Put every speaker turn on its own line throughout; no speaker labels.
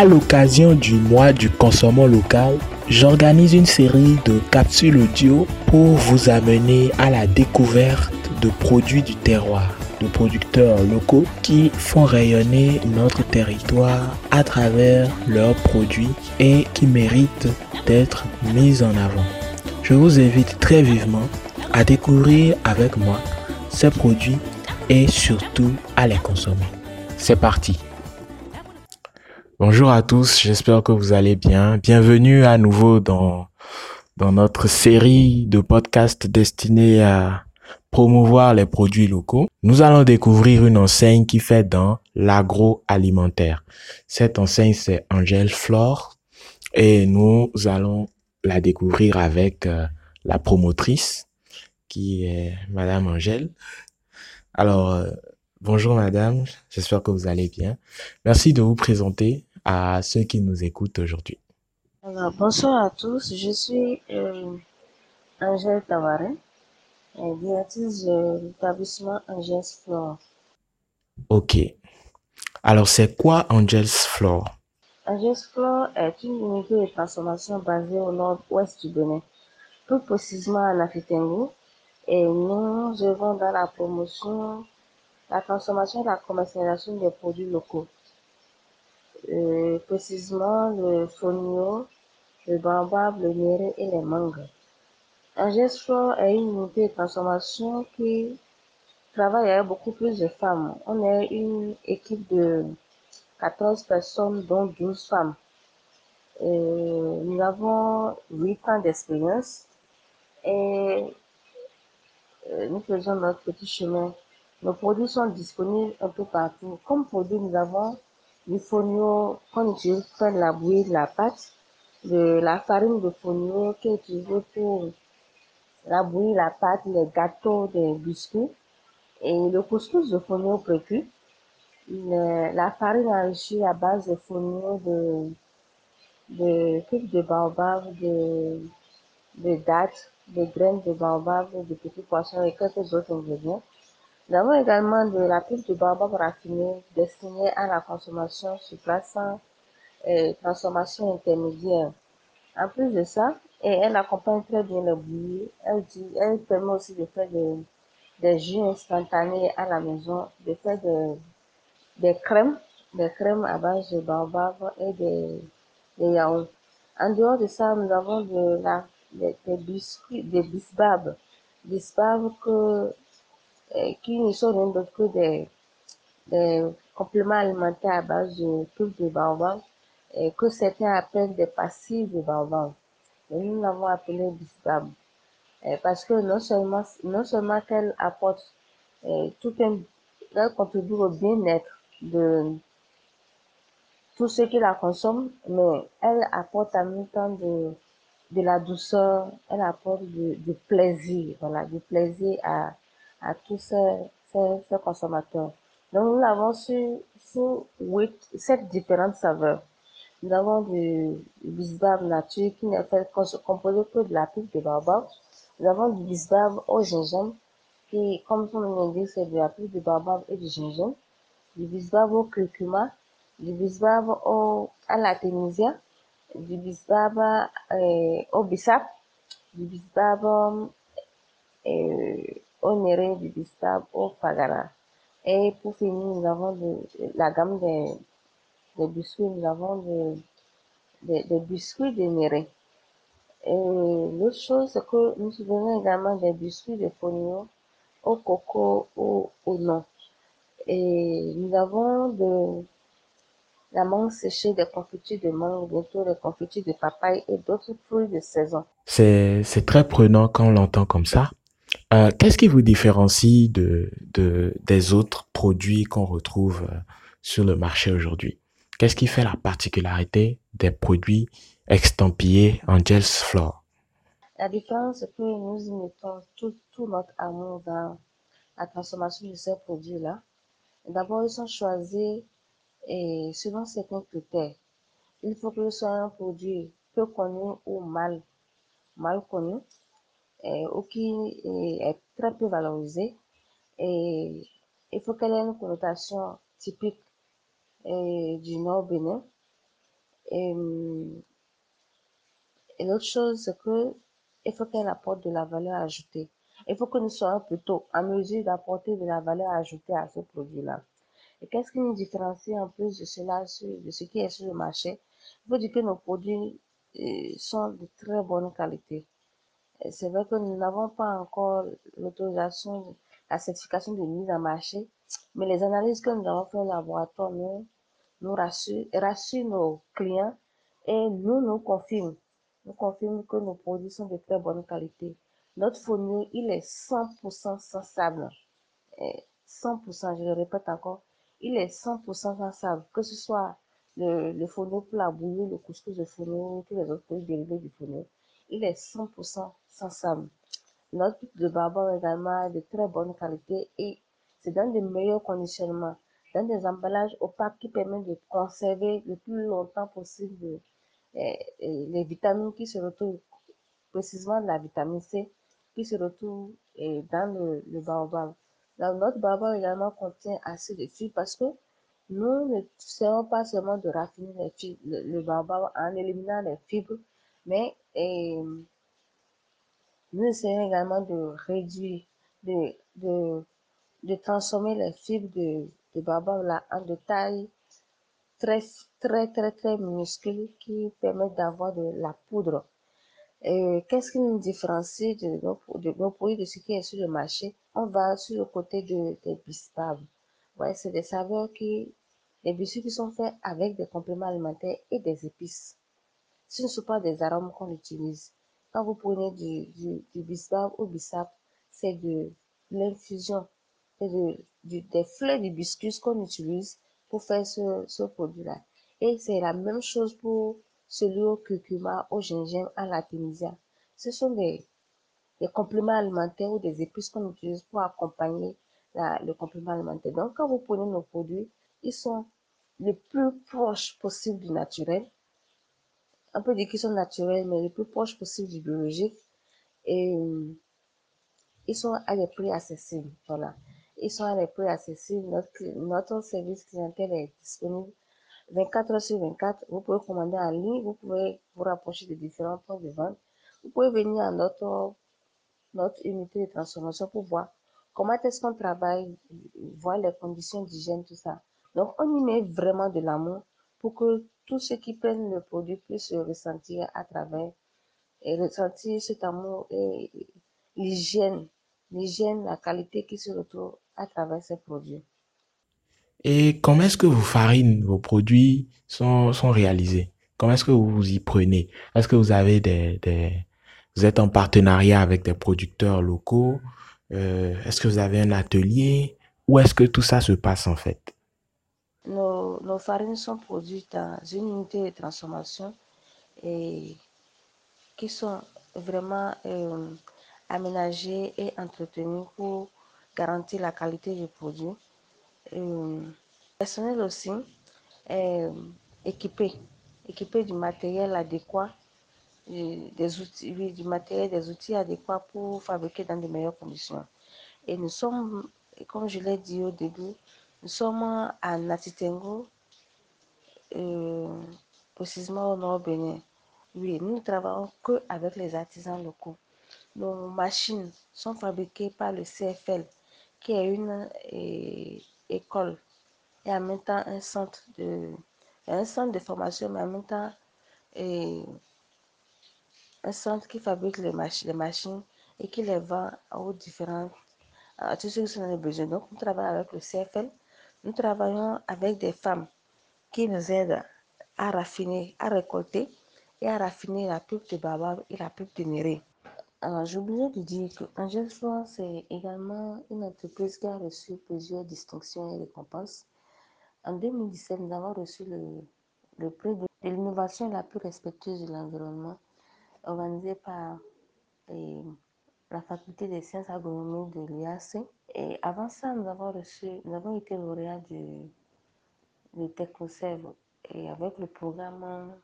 À l'occasion du mois du consommant local, j'organise une série de capsules audio pour vous amener à la découverte de produits du terroir, de producteurs locaux qui font rayonner notre territoire à travers leurs produits et qui méritent d'être mis en avant. Je vous invite très vivement à découvrir avec moi ces produits et surtout à les consommer. C'est parti. Bonjour à tous, j'espère que vous allez bien. Bienvenue à nouveau dans, dans notre série de podcasts destinés à promouvoir les produits locaux. Nous allons découvrir une enseigne qui fait dans l'agroalimentaire. Cette enseigne, c'est Angel Flore et nous allons la découvrir avec euh, la promotrice qui est Madame Angèle. Alors, euh, bonjour Madame, j'espère que vous allez bien. Merci de vous présenter à ceux qui nous écoutent aujourd'hui.
Alors, bonsoir à tous, je suis euh, Angèle Tavarin, euh, directrice de l'établissement Angels Floor.
Ok. Alors, c'est quoi Angels Floor
Angels Floor est une unité de transformation basée au nord-ouest du Bénin, plus précisément à Nafitengo, et nous œuvrons dans la promotion, la transformation et la commercialisation des produits locaux. Euh, précisément le fonio, le baobab, le néré et les mangues. Floor est une unité de transformation qui travaille avec beaucoup plus de femmes. On est une équipe de 14 personnes, dont 12 femmes. Euh, nous avons 8 ans d'expérience et euh, nous faisons notre petit chemin. Nos produits sont disponibles un peu partout. Comme produit, nous avons du fonio utilise pour faire la bouillie de la pâte, de la farine de fonio qui est utilisée pour la bouillie, la pâte, les gâteaux, des biscuits, et le couscous de fonio précu, la farine enrichie à base de fonio, de, de figues de baobab, de, de dattes, de graines de baobab, de petits poissons et quelques autres ingrédients. Nous avons également de la pulpe de baobab raffinée destinée à la consommation sur place sans euh, transformation intermédiaire. En plus de ça, et elle accompagne très bien le bouillie, elle, elle permet aussi de faire des, des jus instantanés à la maison, de faire des, des crèmes, des crèmes à base de baobab et des, des yaourts. En dehors de ça, nous avons de la, des, des biscuits, des bisbabs, bisbabs que, qui ne sont rien d'autre que des, des compléments alimentaires à base de pulpe de baobab, et que certains appellent des pastilles de baobab. Nous l'avons appelé bisbab. Parce que non seulement, non seulement qu'elle apporte tout un, elle contribue au bien-être de tous ceux qui la consomment, mais elle apporte en même temps de, de la douceur, elle apporte du plaisir, voilà, du plaisir à, à tous ces, ces, ces consommateurs. Donc nous l'avons sur, sur huit, sept différentes saveurs. Nous avons du, bisbab nature qui n'est fait composé que de la pulpe de baobab. Nous avons du bisbab au gingembre qui, comme son nom l'indique, c'est de la pulpe de baobab et du gingembre. Du bisbab au curcuma, du bisbab au, à la ténisia, du bisbab euh, au bissap, du bisbab euh, au néré, du bisbab au pagara. Et pour finir, nous avons de, la gamme des, des biscuits, nous avons de, des, des biscuits de néré. Et l'autre chose, c'est que nous faisons également des biscuits de fonio au coco ou au non. Et nous avons de la mangue séchée, des confitures de mangue, bientôt des confitures de papaye et d'autres fruits de saison.
C'est très prenant quand on l'entend comme ça. Euh, qu'est-ce qui vous différencie de, de, des autres produits qu'on retrouve euh, sur le marché aujourd'hui? Qu'est-ce qui fait la particularité des produits extampillés Angels Floor?
La différence, c'est que nous mettons tout, tout notre amour dans la transformation de ces produits-là. D'abord, ils sont choisis selon certains critères. Il faut que ce soit un produit peu connu ou mal, mal connu, ou qui est, très peu valorisé. Et il faut qu'elle ait une connotation typique du Nord Bénin. Et, et l'autre chose, c'est que il faut qu'elle apporte de la valeur ajoutée. Il faut que nous soyons plutôt en mesure d'apporter de la valeur ajoutée à ce produit-là. Et qu'est-ce qui nous différencie en plus de cela, de ce qui est sur le marché Il faut dire que nos produits sont de très bonne qualité. C'est vrai que nous n'avons pas encore l'autorisation, la certification de mise en marché, mais les analyses que nous avons faites au laboratoire nous, rassurent, rassurent nos clients et nous nous confirment, nous confirment que nos produits sont de très bonne qualité. Notre fournil, il est 100% sans sable. 100%, je le répète encore, il est 100% sans sable, que ce soit le, le pour la bouillie, le couscous de fourneau, tous les autres produits dérivés du fourneau, il est 100% sans. Notre de barbare également est de très bonne qualité et c'est dans de meilleurs conditionnements, dans des emballages opaques qui permettent de conserver le plus longtemps possible eh, eh, les vitamines qui se retrouvent, précisément la vitamine C, qui se retrouve eh, dans le, le baobab. notre baobab également contient assez de fibres parce que nous ne serons pas seulement de raffiner le, le baobab en éliminant les fibres, mais et, nous essayons également de réduire, de, de, de transformer les fibres de, de là, en de taille très, très, très, très minuscule qui permettent d'avoir de la poudre. Qu'est-ce qui nous différencie de nos, de nos produits de ce qui est sur le marché? On va sur le côté de, des bispables. Ouais, c'est des saveurs qui, des biscuits qui sont faits avec des compléments alimentaires et des épices. Ce ne sont pas des arômes qu'on utilise. Quand vous prenez du, du, du bisbab ou bissap, c'est de l'infusion, c'est de, des fleurs d'hibiscus qu'on utilise pour faire ce, ce produit-là. Et c'est la même chose pour celui au curcuma, au gingembre, à l'artémisia. Ce sont des, des compléments alimentaires ou des épices qu'on utilise pour accompagner la, le complément alimentaire. Donc, quand vous prenez nos produits, ils sont le plus proches possible du naturel. On peut dire qu'ils sont naturels, mais le plus proche possible du biologique. Et ils sont à des prix accessibles. Voilà. Ils sont à des prix accessibles. Notre, notre service clientèle est disponible 24 heures sur 24. Vous pouvez commander en ligne. Vous pouvez vous rapprocher de différents points de vente. Vous pouvez venir à notre, notre unité de transformation pour voir comment est-ce qu'on travaille, voir les conditions d'hygiène, tout ça. Donc, on y met vraiment de l'amour pour que tous ceux qui prennent le produit puissent se ressentir à travers et ressentir cet amour et l'hygiène, l'hygiène, la qualité qui se retrouve à travers ces produits.
Et comment est-ce que vos farines, vos produits sont, sont réalisés? Comment est-ce que vous vous y prenez? Est-ce que vous avez des, vous êtes en partenariat avec des producteurs locaux? Euh, Est-ce que vous avez un atelier? Où est-ce que tout ça se passe en fait?
Nos, farines sont produites dans une unité de transformation et qui sont vraiment aménagées et entretenues pour garantir la qualité du produit. Personnel aussi est équipé, équipé du matériel adéquat, des outils, oui, du matériel, des outils adéquats pour fabriquer dans de meilleures conditions. Et nous sommes, comme je l'ai dit au début, nous sommes à Natitengo, euh, précisément au nord Bénin. Oui, nous ne travaillons que avec les artisans locaux. Nos machines sont fabriquées par le CFL, qui est une euh, école et en même temps un centre de, un centre de formation, mais en même temps euh, un centre qui fabrique les, mach les machines et qui les vend aux différents à tous ceux qui sont dans les besoins. Donc, nous travaillons avec le CFL. Nous travaillons avec des femmes qui nous aident à raffiner, à récolter et à raffiner la pulpe de baobab et la pulpe de néré. Alors, j'ai oublié de dire que Angel c'est également une entreprise qui a reçu plusieurs distinctions et récompenses. En 2017, nous avons reçu le, le prix de l'innovation la plus respectueuse de l'environnement, organisé par et, la faculté des sciences agronomiques de l'IAC. Et avant ça, nous avons reçu, nous avons été lauréats du, du et avec le programme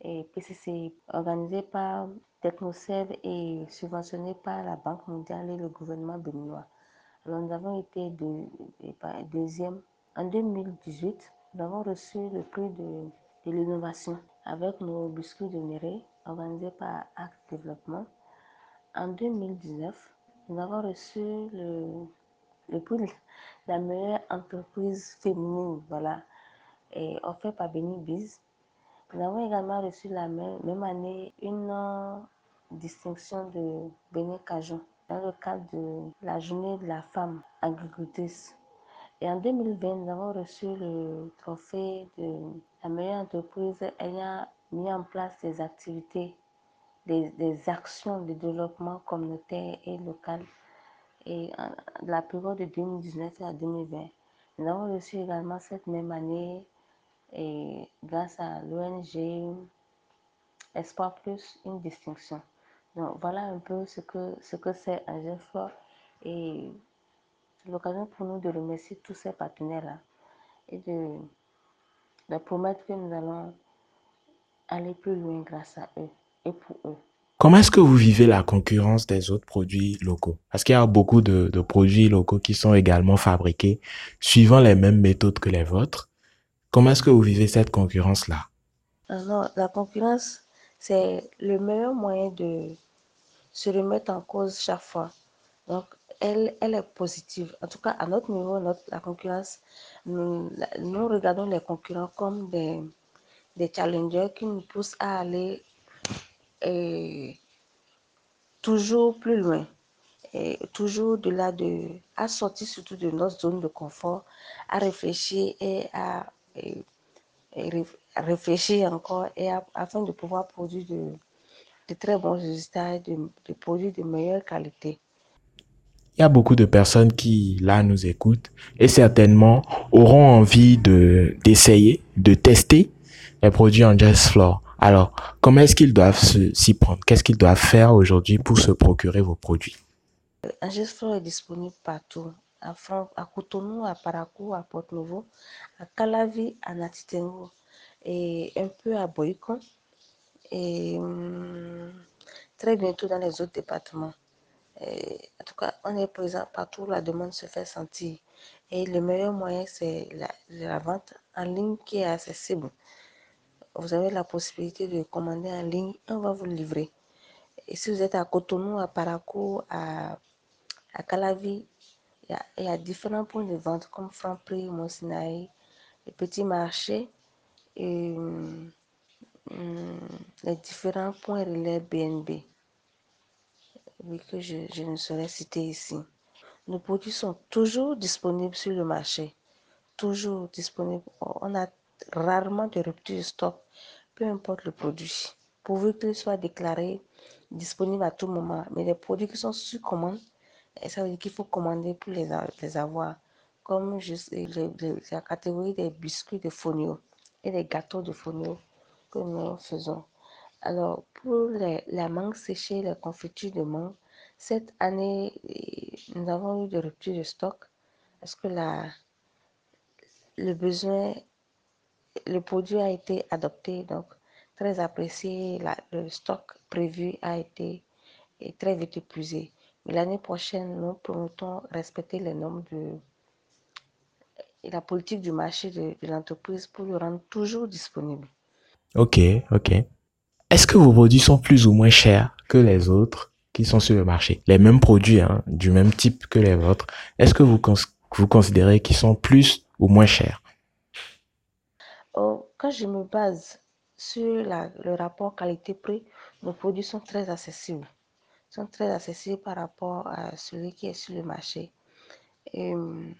et PCCI organisé par TechnoServe et subventionné par la Banque mondiale et le gouvernement béninois. Alors nous avons été de, de, deuxième. En 2018, nous avons reçu le prix de l'innovation avec nos biscuits de Néré organisés par Act Développement. En 2019, nous avons reçu le, prix de la meilleure entreprise féminine, voilà, offert par Benny Biz. Nous avons également reçu la même, année une distinction de Béné Cajon dans le cadre de la journée de la femme agricultrice. Et en 2020, nous avons reçu le trophée de la meilleure entreprise ayant mis en place des activités, des, actions de développement communautaire et local et de la période de 2019 à 2020. Nous avons reçu également cette même année, et grâce à l'ONG Espoir Plus, une distinction. Donc voilà un peu ce que ce que c'est un GEFOR et c'est l'occasion pour nous de remercier tous ces partenaires-là et de promettre que nous allons aller plus loin grâce à eux et pour eux.
Comment est-ce que vous vivez la concurrence des autres produits locaux? Parce qu'il y a beaucoup de, de produits locaux qui sont également fabriqués suivant les mêmes méthodes que les vôtres. Comment est-ce que vous vivez cette concurrence-là?
Alors, la concurrence, c'est le meilleur moyen de se remettre en cause chaque fois. Donc, elle, elle est positive. En tout cas, à notre niveau, notre, la concurrence, nous, nous regardons les concurrents comme des, des challengers qui nous poussent à aller toujours plus loin. Toujours de là de, à sortir surtout de notre zone de confort, à réfléchir et à, réfléchir encore et afin de pouvoir produire de, de très bons résultats de, de produits de meilleure qualité.
Il y a beaucoup de personnes qui, là, nous écoutent et certainement auront envie de, d'essayer, de tester les produits en Jazz Floor. Alors, comment est-ce qu'ils doivent s'y prendre? Qu'est-ce qu'ils doivent faire aujourd'hui pour se procurer vos produits?
Un gestion est disponible partout. À, Fran- à Cotonou, à Parakou, à Porto-Novo, à Calavi, à Natitengo et un peu à Boycon et hum, très bientôt dans les autres départements. En tout cas, on est présent partout la demande se fait sentir. Et le meilleur moyen, c'est la vente en ligne qui est accessible. Vous avez la possibilité de commander en ligne, on va vous livrer. Et si vous êtes à Cotonou, à Parakou, à, à Calavi, il y, a, différents points de vente comme Franprix, Monsinaï, les petits marchés et hum, hum, les différents points relais BNB, que je, je ne saurais citer ici. Nos produits sont toujours disponibles sur le marché, toujours disponibles. On a rarement de rupture de stock, peu importe le produit, pourvu qu'il soit déclaré disponible à tout moment. Mais les produits qui sont sur commande, et ça veut dire qu'il faut commander pour les, avoir, comme les- la catégorie des biscuits de fonio et les gâteaux de fonio que nous faisons. Alors, pour la mangue séchée, les confitures de mangue, cette année, eh, nous avons eu de rupture de stock parce que la, le besoin, le produit a été adopté, donc très apprécié. La- le stock prévu a été très vite épuisé. Mais l'année prochaine, nous promettons respecter les normes de, et la politique du marché de, de l'entreprise pour le rendre toujours disponible.
Ok, ok. Est-ce que vos produits sont plus ou moins chers que les autres qui sont sur le marché? Les mêmes produits, hein, du même type que les vôtres. Est-ce que vous, cons- vous considérez qu'ils sont plus ou moins chers?
Quand je me base sur la- le rapport qualité-prix, nos produits sont très accessibles. sont très accessibles par rapport à celui qui est sur le marché. Et, hum,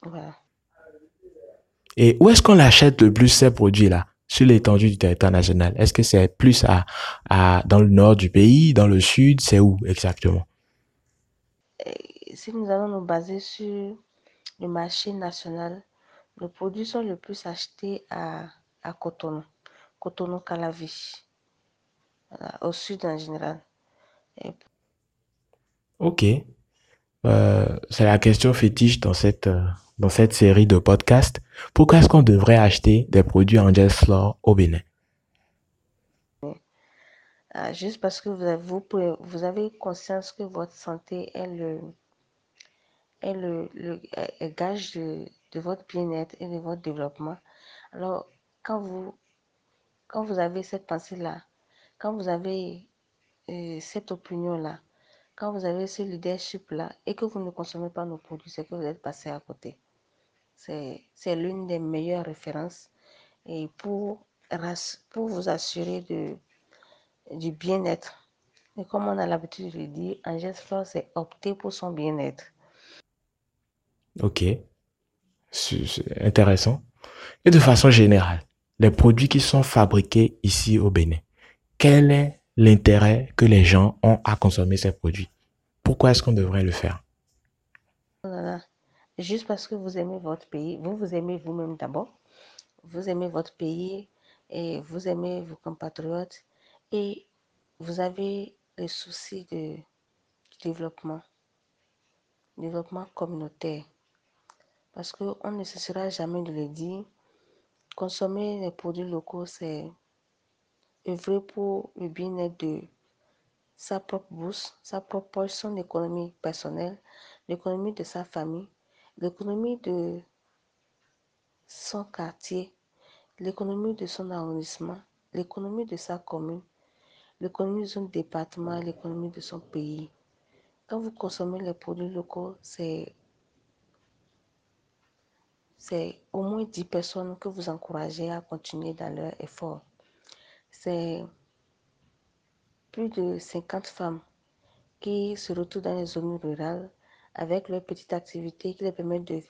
voilà.
Et où est-ce qu'on achète le plus ces produits-là? Sur l'étendue du territoire national. Est-ce que c'est plus à, à, dans le nord du pays, dans le sud? C'est où exactement?
Et si nous allons nous baser sur le marché national, nos produits sont le plus achetés à, à Cotonou, Cotonou Calavi, voilà, au sud en général. Et
Ok. Euh, c'est la question fétiche dans cette, euh, dans cette série de podcasts. Pourquoi est-ce qu'on devrait acheter des produits en Jazz Floor au Bénin?
ah, juste parce que vous avez, vous, avez conscience que votre santé est le, est le, le est- est gage de, de votre bien-être et de votre développement. Alors, quand vous, quand vous avez cette pensée-là, quand vous avez euh, cette opinion-là, quand vous avez ce leadership-là et que vous ne consommez pas nos produits, c'est que vous êtes passé à côté. C'est l'une des meilleures références et pour, pour vous assurer de, du bien-être. Et comme on a l'habitude de le dire, Angèle Flore, c'est opter pour son bien-être.
Ok. C'est intéressant. Et de façon générale, les produits qui sont fabriqués ici au Bénin, quel est l'intérêt que les gens ont à consommer ces produits? Pourquoi est-ce qu'on devrait le faire?
Juste parce que vous aimez votre pays, vous vous aimez vous-même d'abord, vous aimez votre pays et vous aimez vos compatriotes et vous avez le souci de développement, développement communautaire. Parce qu'on ne cessera jamais de le dire, consommer les produits locaux, c'est œuvrer pour le bien-être de sa propre bourse, sa propre son économie personnelle, l'économie de sa famille, l'économie de son quartier, l'économie de son arrondissement, l'économie de sa commune, l'économie de son département, l'économie de son pays. Quand vous consommez les produits locaux, c'est c'est au moins 10 personnes que vous encouragez à continuer dans leur effort. C'est plus de 50 femmes qui se retrouvent dans les zones rurales avec leur petite activité qui les permet de,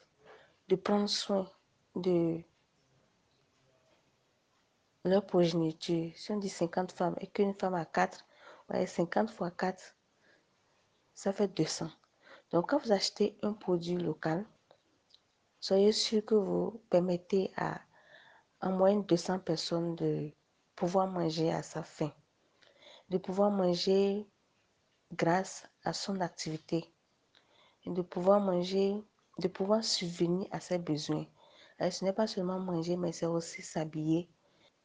de prendre soin de leur progéniture. Si on dit 50 femmes et qu'une femme a 4, ouais, 50 fois 4, ça fait 200. Donc quand vous achetez un produit local, soyez sûr que vous permettez à en moyenne 200 personnes de pouvoir manger à sa faim, de pouvoir manger grâce à son activité, de pouvoir manger, de pouvoir subvenir à ses besoins. ce n'est pas seulement manger, mais c'est aussi s'habiller,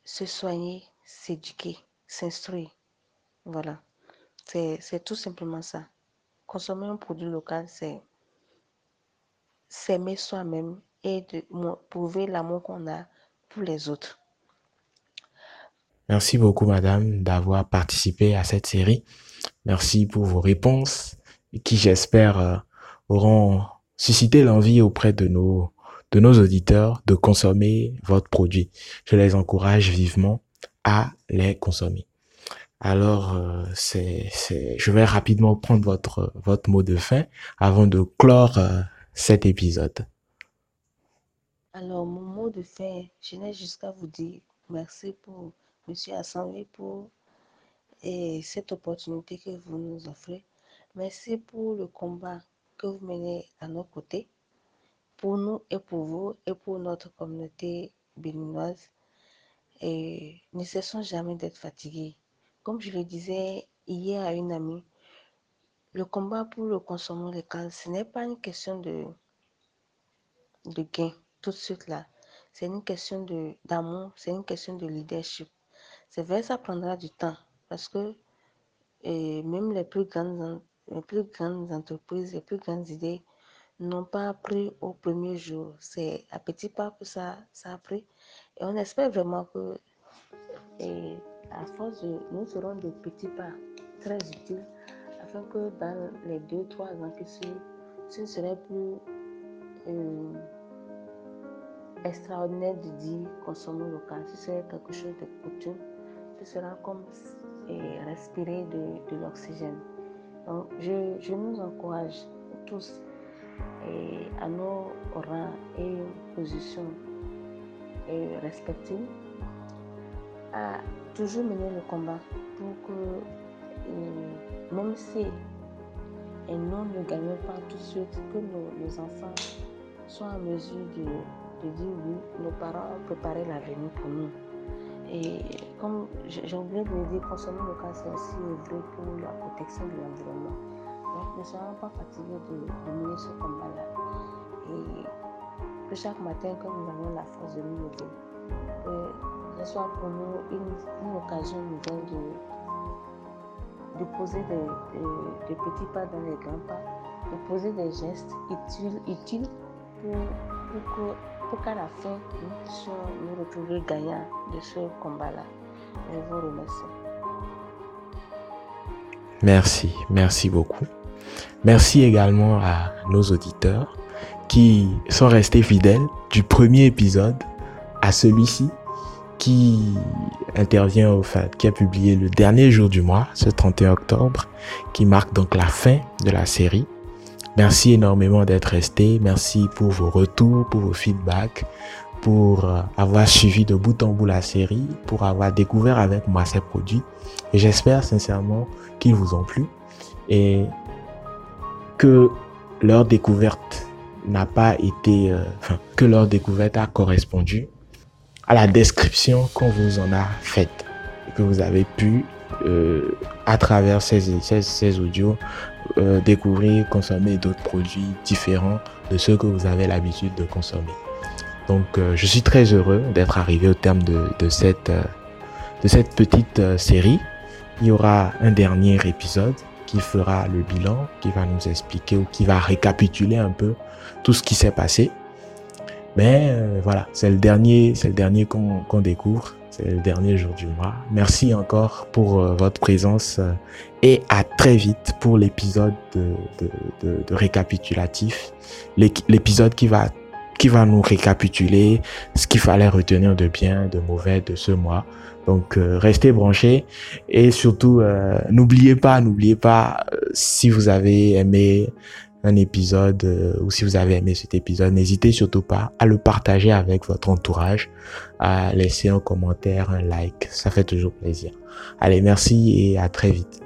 se soigner, s'éduquer, s'instruire. Voilà. C'est tout simplement ça. Consommer un produit local, c'est s'aimer soi-même et de prouver l'amour qu'on a pour les autres.
Merci beaucoup, madame, d'avoir participé à cette série. Merci pour vos réponses qui, j'espère, euh, auront suscité l'envie auprès de nos, de nos auditeurs de consommer votre produit. Je les encourage vivement à les consommer. Alors, euh, c'est, je vais rapidement prendre votre, votre mot de fin avant de clore euh, cet épisode.
Alors, mon mot de fin, je n'ai jusqu'à vous dire merci pour Monsieur Assemblée pour et cette opportunité que vous nous offrez. Merci pour le combat que vous menez à nos côtés, pour nous et pour vous et pour notre communauté béninoise. Et ne cessons jamais d'être fatigués. Comme je le disais hier à une amie, le combat pour le consommation local, ce n'est pas une question de, de gain tout de suite là. C'est une question d'amour, c'est une question de leadership. C'est vrai, ça prendra du temps parce que même les plus, grandes, les plus grandes entreprises, les plus grandes idées n'ont pas appris au premier jour. C'est à petit pas que ça, ça a pris. Et on espère vraiment que, et à force de, nous serons des petits pas très utiles que dans les deux, trois ans qui suivent, ce serait plus euh, extraordinaire de dire consommer local. Ce serait quelque chose de coutume. Ce sera comme et respirer de, l'oxygène. Donc, je, nous encourage tous et à nos rangs et positions et respectives à toujours mener le combat pour que, même si et nous ne gagnons pas tout de suite, que nos, enfants soient en mesure de, de dire oui, nos parents ont préparé l'avenir pour nous. Et comme j'ai oublié de le dire, consommer local, c'est aussi œuvrer pour la protection de l'environnement. Donc ne soyons pas fatigués de, mener ce combat-là. Et que chaque matin, quand nous avons la force de nous lever, que ce soit pour nous une, occasion nouvelle de, de poser des, petits pas dans les grands pas, de poser des gestes utiles, utiles pour, pour qu'à la fin, nous puissions nous retrouver gagnants de ce combat-là. Je vous remercie.
Merci, merci beaucoup. Merci également à nos auditeurs qui sont restés fidèles du premier épisode à celui-ci qui intervient au fait, qui a publié le dernier jour du mois, ce 31 octobre, qui marque donc la fin de la série. Merci énormément d'être resté. Merci pour vos retours, pour vos feedbacks, pour euh, avoir suivi de bout en bout la série, pour avoir découvert avec moi ces produits. J'espère sincèrement qu'ils vous ont plu et que leur découverte n'a pas été, euh, enfin, que leur découverte a correspondu à la description qu'on vous en a faite que vous avez pu euh, à travers ces, ces, ces audios euh, découvrir, consommer d'autres produits différents de ceux que vous avez l'habitude de consommer. Donc euh, je suis très heureux d'être arrivé au terme de, de cette, de cette petite série. Il y aura un dernier épisode qui fera le bilan, qui va nous expliquer ou qui va récapituler un peu tout ce qui s'est passé. Mais euh, voilà, c'est le dernier, c'est le dernier qu'on découvre. C'est le dernier jour du mois. Merci encore pour euh, votre présence euh, et à très vite pour l'épisode de, de, de, de récapitulatif. L'épisode qui va qui va nous récapituler ce qu'il fallait retenir de bien, de mauvais de ce mois. Donc euh, restez branchés et surtout n'oubliez pas, n'oubliez pas si vous avez aimé un épisode euh, ou si vous avez aimé cet épisode, n'hésitez surtout pas à le partager avec votre entourage, à laisser un commentaire, un like, ça fait toujours plaisir. Allez, merci et à très vite.